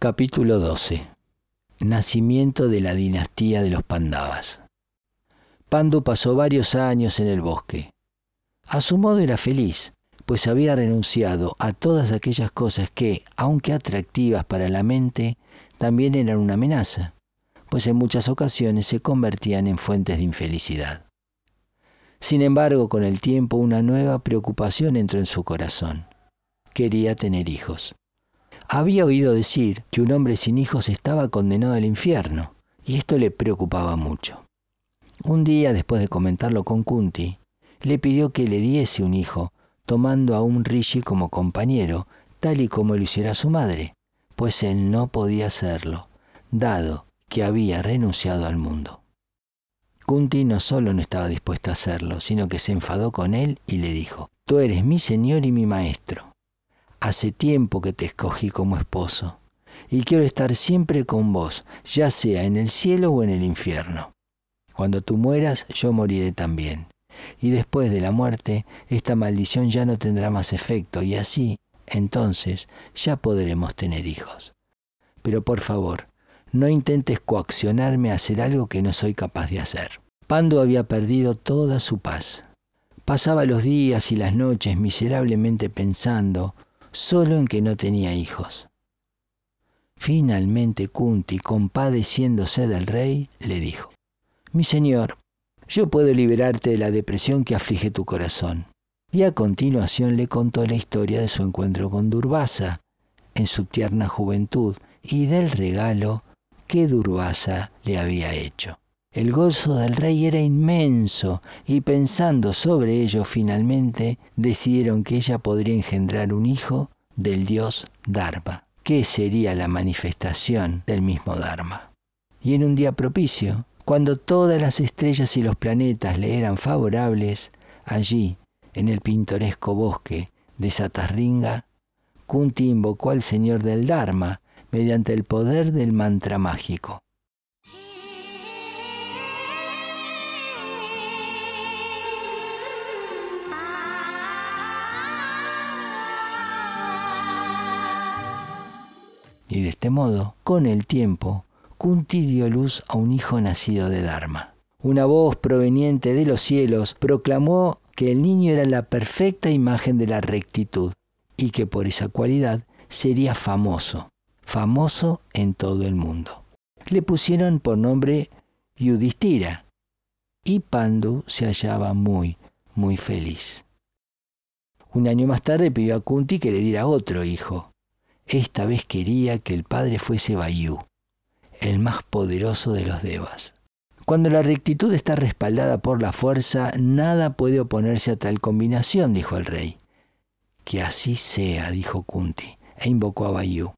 Capítulo 12. Nacimiento de la dinastía de los Pandavas. Pandu pasó varios años en el bosque. A su modo era feliz, pues había renunciado a todas aquellas cosas que, aunque atractivas para la mente, también eran una amenaza, pues en muchas ocasiones se convertían en fuentes de infelicidad. Sin embargo, con el tiempo una nueva preocupación entró en su corazón. Quería tener hijos. Había oído decir que un hombre sin hijos estaba condenado al infierno, y esto le preocupaba mucho. Un día, después de comentarlo con Kunti, le pidió que le diese un hijo, tomando a un rishi como compañero, tal y como lo hiciera su madre, pues él no podía hacerlo, dado que había renunciado al mundo. Kunti no solo no estaba dispuesta a hacerlo, sino que se enfadó con él y le dijo, Tú eres mi señor y mi maestro. Hace tiempo que te escogí como esposo, y quiero estar siempre con vos, ya sea en el cielo o en el infierno. Cuando tú mueras, yo moriré también. Y después de la muerte, esta maldición ya no tendrá más efecto, y así, entonces, ya podremos tener hijos. Pero por favor, no intentes coaccionarme a hacer algo que no soy capaz de hacer. Pando había perdido toda su paz. Pasaba los días y las noches miserablemente pensando solo en que no tenía hijos. Finalmente Kunti, compadeciéndose del rey, le dijo, Mi señor, yo puedo liberarte de la depresión que aflige tu corazón. Y a continuación le contó la historia de su encuentro con Durvasa en su tierna juventud y del regalo que Durvasa le había hecho. El gozo del rey era inmenso y pensando sobre ello finalmente decidieron que ella podría engendrar un hijo del dios Dharma, que sería la manifestación del mismo Dharma. Y en un día propicio, cuando todas las estrellas y los planetas le eran favorables, allí, en el pintoresco bosque de Satarringa, Kunti invocó al Señor del Dharma mediante el poder del mantra mágico. Y de este modo, con el tiempo, Kunti dio luz a un hijo nacido de Dharma. Una voz proveniente de los cielos proclamó que el niño era la perfecta imagen de la rectitud y que por esa cualidad sería famoso famoso en todo el mundo. Le pusieron por nombre Yudhishthira y Pandu se hallaba muy, muy feliz. Un año más tarde pidió a Kunti que le diera otro hijo. Esta vez quería que el padre fuese Vayu, el más poderoso de los devas. Cuando la rectitud está respaldada por la fuerza, nada puede oponerse a tal combinación, dijo el rey. Que así sea, dijo Kunti, e invocó a Vayu.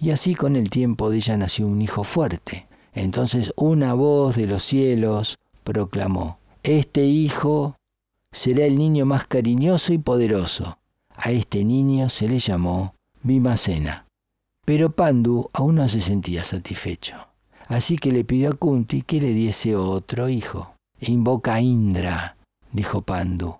Y así con el tiempo de ella nació un hijo fuerte. Entonces una voz de los cielos proclamó, Este hijo será el niño más cariñoso y poderoso. A este niño se le llamó Bimacena. Pero Pandu aún no se sentía satisfecho. Así que le pidió a Kunti que le diese otro hijo. Invoca a Indra, dijo Pandu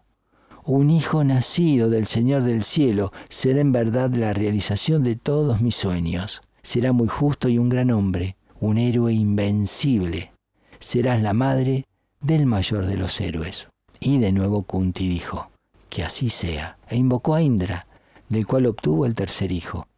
un hijo nacido del Señor del cielo será en verdad la realización de todos mis sueños. Será muy justo y un gran hombre, un héroe invencible. Serás la madre del mayor de los héroes. Y de nuevo Kunti dijo, que así sea, e invocó a Indra, del cual obtuvo el tercer hijo.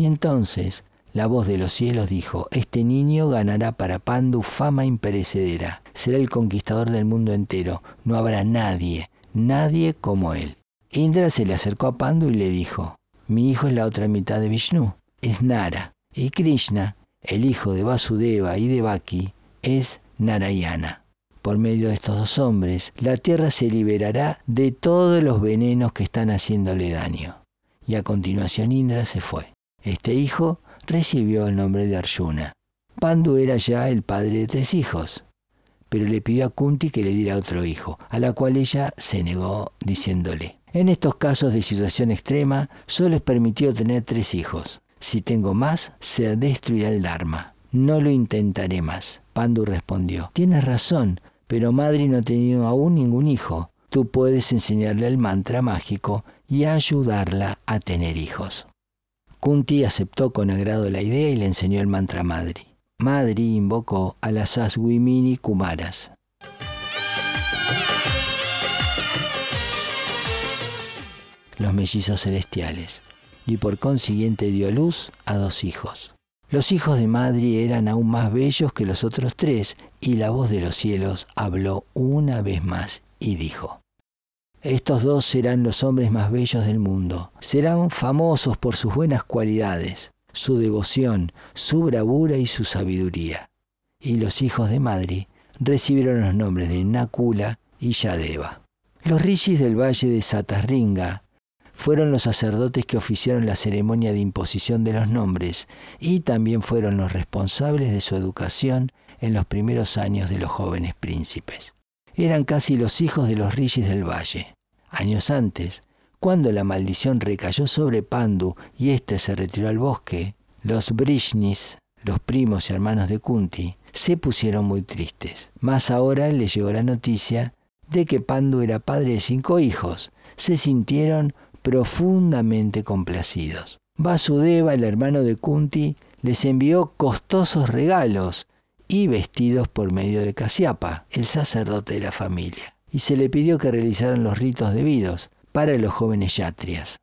Y entonces la voz de los cielos dijo, este niño ganará para Pandu fama imperecedera, será el conquistador del mundo entero, no habrá nadie, nadie como él. Indra se le acercó a Pandu y le dijo, mi hijo es la otra mitad de Vishnu, es Nara, y Krishna, el hijo de Vasudeva y de Baki, es Narayana. Por medio de estos dos hombres, la tierra se liberará de todos los venenos que están haciéndole daño. Y a continuación Indra se fue. Este hijo recibió el nombre de Arjuna. Pandu era ya el padre de tres hijos, pero le pidió a Kunti que le diera otro hijo, a la cual ella se negó diciéndole, en estos casos de situación extrema, solo es permitido tener tres hijos. Si tengo más, se destruirá el Dharma. No lo intentaré más. Pandu respondió, tienes razón, pero Madri no ha tenido aún ningún hijo. Tú puedes enseñarle el mantra mágico y ayudarla a tener hijos. Kunti aceptó con agrado la idea y le enseñó el mantra Madri. Madri invocó a las Aswimini Kumaras. los mellizos celestiales, y por consiguiente dio luz a dos hijos. Los hijos de Madri eran aún más bellos que los otros tres, y la voz de los cielos habló una vez más y dijo, Estos dos serán los hombres más bellos del mundo, serán famosos por sus buenas cualidades, su devoción, su bravura y su sabiduría. Y los hijos de Madri recibieron los nombres de Nakula y Yadeva. Los rishis del valle de Satarringa fueron los sacerdotes que oficiaron la ceremonia de imposición de los nombres y también fueron los responsables de su educación en los primeros años de los jóvenes príncipes. Eran casi los hijos de los rishis del valle. Años antes, cuando la maldición recayó sobre Pandu y éste se retiró al bosque, los Brishnis, los primos y hermanos de Kunti, se pusieron muy tristes. Más ahora les llegó la noticia de que Pandu era padre de cinco hijos. Se sintieron profundamente complacidos. Vasudeva, el hermano de Kunti, les envió costosos regalos y vestidos por medio de Casiapa, el sacerdote de la familia, y se le pidió que realizaran los ritos debidos para los jóvenes yatrias.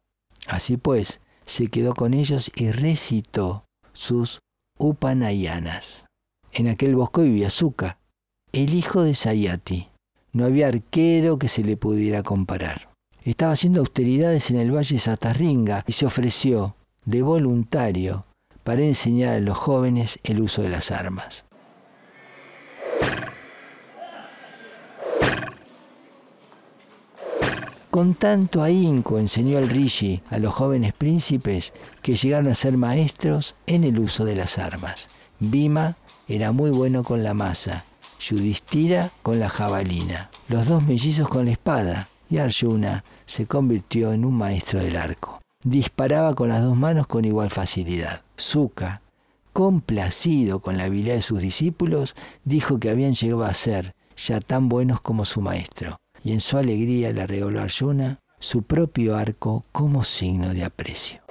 Así pues, se quedó con ellos y recitó sus upanayanas. En aquel bosque vivía Suka, el hijo de Sayati. No había arquero que se le pudiera comparar estaba haciendo austeridades en el valle Satarringa y se ofreció de voluntario para enseñar a los jóvenes el uso de las armas. Con tanto ahínco enseñó el Rishi a los jóvenes príncipes que llegaron a ser maestros en el uso de las armas. Bhima era muy bueno con la masa, Yudhishthira con la jabalina, los dos mellizos con la espada y Arjuna se convirtió en un maestro del arco. Disparaba con las dos manos con igual facilidad. Zuka, complacido con la habilidad de sus discípulos, dijo que habían llegado a ser ya tan buenos como su maestro, y en su alegría le regaló a Arjuna su propio arco como signo de aprecio.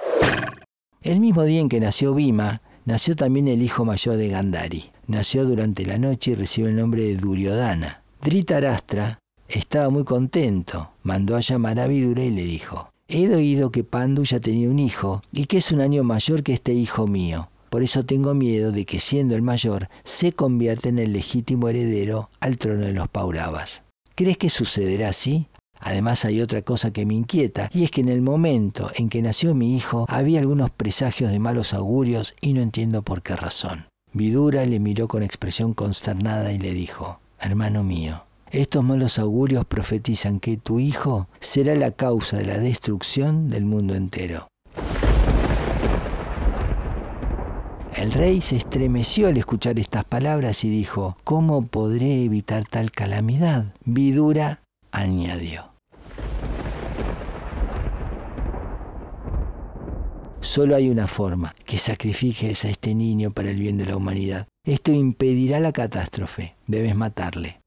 El mismo día en que nació Bhima, nació también el hijo mayor de Gandhari. Nació durante la noche y recibe el nombre de Duryodhana. Dhritarashtra estaba muy contento. Mandó a llamar a Vidura y le dijo, he oído que Pandu ya tenía un hijo y que es un año mayor que este hijo mío. Por eso tengo miedo de que siendo el mayor se convierta en el legítimo heredero al trono de los Pauravas. ¿Crees que sucederá así? Además hay otra cosa que me inquieta, y es que en el momento en que nació mi hijo había algunos presagios de malos augurios y no entiendo por qué razón. Vidura le miró con expresión consternada y le dijo, Hermano mío, estos malos augurios profetizan que tu hijo será la causa de la destrucción del mundo entero. El rey se estremeció al escuchar estas palabras y dijo, ¿cómo podré evitar tal calamidad? Vidura añadió. Solo hay una forma, que sacrifiques a este niño para el bien de la humanidad. Esto impedirá la catástrofe. Debes matarle.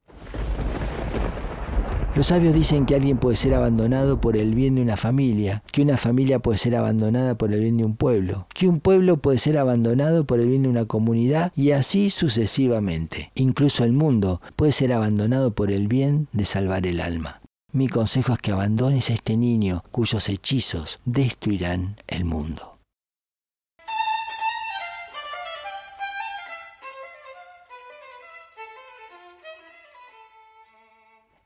Los sabios dicen que alguien puede ser abandonado por el bien de una familia, que una familia puede ser abandonada por el bien de un pueblo, que un pueblo puede ser abandonado por el bien de una comunidad y así sucesivamente. Incluso el mundo puede ser abandonado por el bien de salvar el alma. Mi consejo es que abandones a este niño cuyos hechizos destruirán el mundo.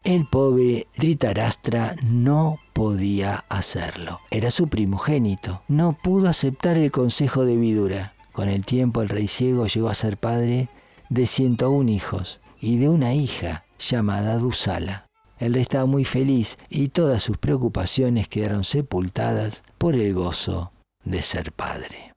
El pobre Dhritarashtra no podía hacerlo. Era su primogénito. No pudo aceptar el consejo de Vidura. Con el tiempo el rey ciego llegó a ser padre de 101 hijos y de una hija llamada Dusala. El rey estaba muy feliz y todas sus preocupaciones quedaron sepultadas por el gozo de ser padre.